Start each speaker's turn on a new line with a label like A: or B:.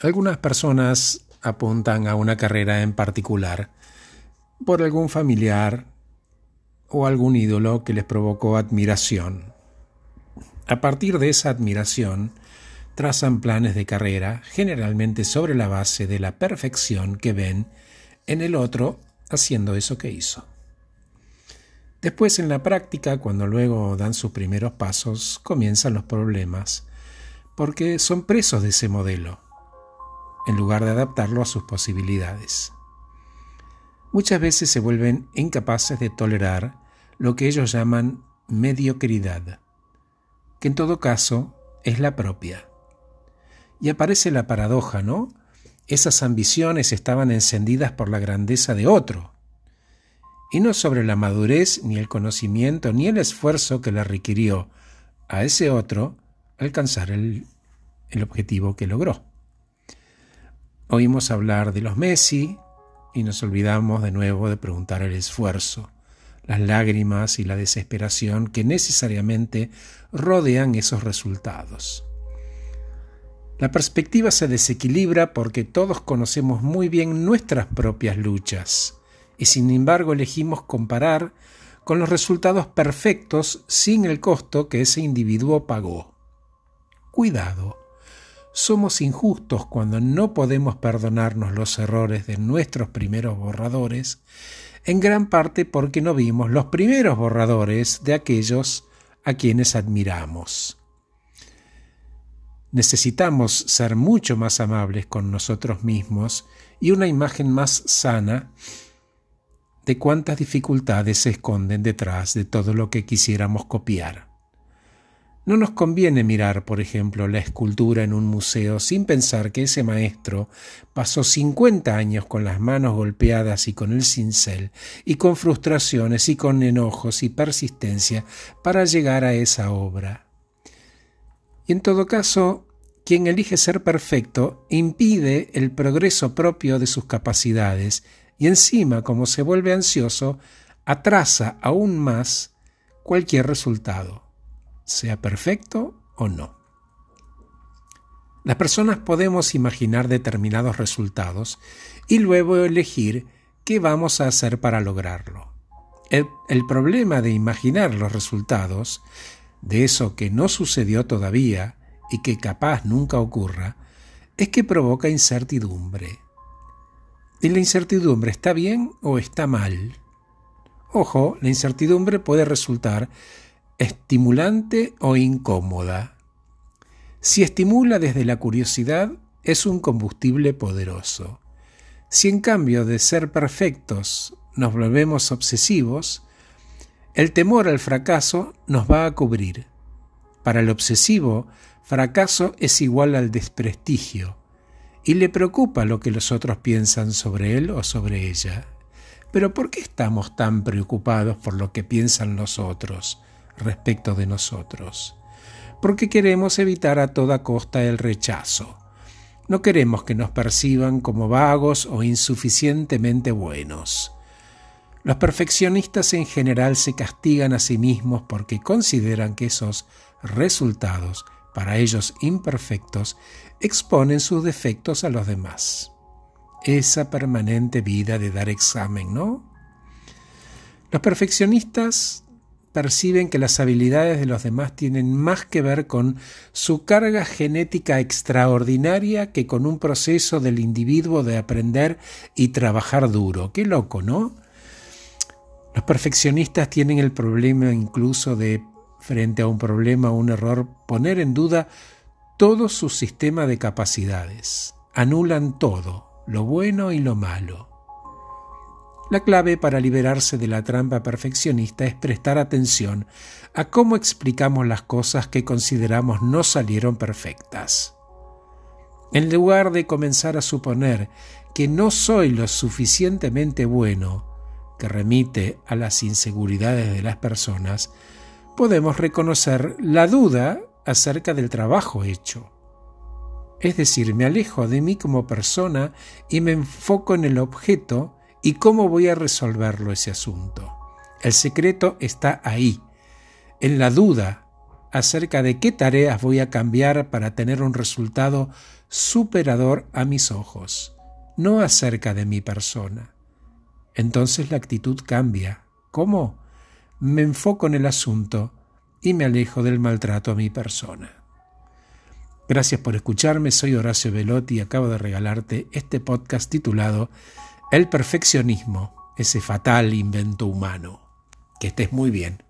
A: Algunas personas apuntan a una carrera en particular por algún familiar o algún ídolo que les provocó admiración. A partir de esa admiración, trazan planes de carrera, generalmente sobre la base de la perfección que ven en el otro haciendo eso que hizo. Después en la práctica, cuando luego dan sus primeros pasos, comienzan los problemas, porque son presos de ese modelo, en lugar de adaptarlo a sus posibilidades. Muchas veces se vuelven incapaces de tolerar lo que ellos llaman mediocridad, que en todo caso es la propia. Y aparece la paradoja, ¿no? Esas ambiciones estaban encendidas por la grandeza de otro, y no sobre la madurez, ni el conocimiento, ni el esfuerzo que le requirió a ese otro alcanzar el, el objetivo que logró. Oímos hablar de los Messi y nos olvidamos de nuevo de preguntar el esfuerzo, las lágrimas y la desesperación que necesariamente rodean esos resultados. La perspectiva se desequilibra porque todos conocemos muy bien nuestras propias luchas y sin embargo elegimos comparar con los resultados perfectos sin el costo que ese individuo pagó. Cuidado, somos injustos cuando no podemos perdonarnos los errores de nuestros primeros borradores, en gran parte porque no vimos los primeros borradores de aquellos a quienes admiramos. Necesitamos ser mucho más amables con nosotros mismos y una imagen más sana de cuántas dificultades se esconden detrás de todo lo que quisiéramos copiar. No nos conviene mirar, por ejemplo, la escultura en un museo sin pensar que ese maestro pasó 50 años con las manos golpeadas y con el cincel, y con frustraciones y con enojos y persistencia para llegar a esa obra. Y en todo caso, quien elige ser perfecto impide el progreso propio de sus capacidades y encima, como se vuelve ansioso, atrasa aún más cualquier resultado, sea perfecto o no. Las personas podemos imaginar determinados resultados y luego elegir qué vamos a hacer para lograrlo. El, problema de imaginar los resultados de eso que no sucedió todavía y que capaz nunca ocurra es que provoca incertidumbre, ¿Y la incertidumbre está bien o está mal? Ojo, la incertidumbre puede resultar estimulante o incómoda. Si estimula desde la curiosidad, es un combustible poderoso. Si en cambio de ser perfectos nos volvemos obsesivos, el temor al fracaso nos va a cubrir. Para el obsesivo, fracaso es igual al desprestigio, y le preocupa lo que los otros piensan sobre él o sobre ella. Pero ¿por qué estamos tan preocupados por lo que piensan los otros respecto de nosotros? Porque queremos evitar a toda costa el rechazo. No queremos que nos perciban como vagos o insuficientemente buenos. Los perfeccionistas en general se castigan a sí mismos porque consideran que esos resultados, para ellos imperfectos, exponen sus defectos a los demás. Esa permanente vida de dar examen, ¿no? Los perfeccionistas perciben que las habilidades de los demás tienen más que ver con su carga genética extraordinaria que con un proceso del individuo de aprender y trabajar duro. Qué loco, ¿no? Los perfeccionistas tienen el problema incluso de, frente a un problema o un error, poner en duda todo su sistema de capacidades. Anulan todo, lo bueno y lo malo. La clave para liberarse de la trampa perfeccionista es prestar atención a cómo explicamos las cosas que consideramos no salieron perfectas. En lugar de comenzar a suponer que no soy lo suficientemente bueno, que remite a las inseguridades de las personas, podemos reconocer la duda acerca del trabajo hecho. Es decir, me alejo de mí como persona y me enfoco en el objeto y cómo voy a resolverlo ese asunto. El secreto está ahí, en la duda acerca de qué tareas voy a cambiar para tener un resultado superador a mis ojos, no acerca de mi persona. Entonces la actitud cambia. ¿Cómo? Me enfoco en el asunto y me alejo del maltrato a mi persona. Gracias por escucharme, soy Horacio Velotti y acabo de regalarte este podcast titulado El perfeccionismo, ese fatal invento humano. Que estés muy bien.